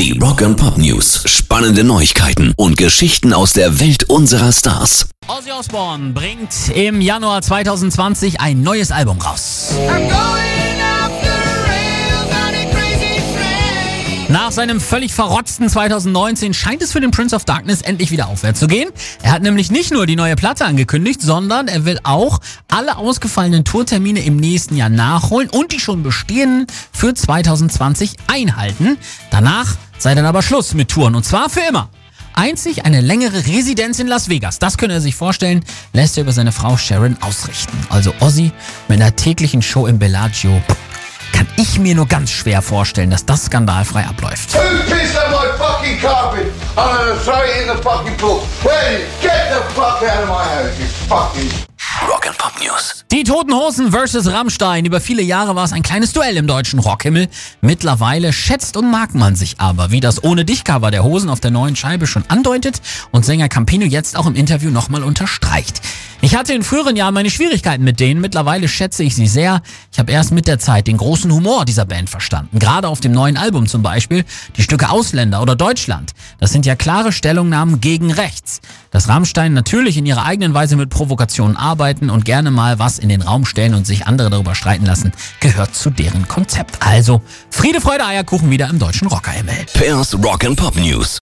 Die Rock and Pop News. Spannende Neuigkeiten und Geschichten aus der Welt unserer Stars. Ozzy Osbourne bringt im Januar 2020 ein neues Album raus. Nach seinem völlig verrotzten 2019 scheint es für den Prince of Darkness endlich wieder aufwärts zu gehen. Er hat nämlich nicht nur die neue Platte angekündigt, sondern er will auch alle ausgefallenen Tourtermine im nächsten Jahr nachholen und die schon bestehenden für 2020 einhalten. Danach sei dann aber Schluss mit Touren und zwar für immer. Einzig eine längere Residenz in Las Vegas, das könne er sich vorstellen, lässt er über seine Frau Sharon ausrichten. Also Ozzy mit einer täglichen Show im Bellagio kann ich mir nur ganz schwer vorstellen, dass das skandalfrei abläuft. Rock Pop News. Die Toten Hosen versus Rammstein. Über viele Jahre war es ein kleines Duell im deutschen Rockhimmel. Mittlerweile schätzt und mag man sich aber, wie das Ohne dich Cover der Hosen auf der neuen Scheibe schon andeutet und Sänger Campino jetzt auch im Interview nochmal unterstreicht. Ich hatte in früheren Jahren meine Schwierigkeiten mit denen, mittlerweile schätze ich sie sehr. Ich habe erst mit der Zeit den großen Humor dieser Band verstanden. Gerade auf dem neuen Album zum Beispiel, die Stücke Ausländer oder Deutschland. Das sind ja klare Stellungnahmen gegen rechts. Dass Rammstein natürlich in ihrer eigenen Weise mit Provokationen arbeiten und gerne mal was in den Raum stellen und sich andere darüber streiten lassen, gehört zu deren Konzept. Also, Friede, Freude, Eierkuchen wieder im deutschen Rocker-ML. Pairs Rock and Pop News.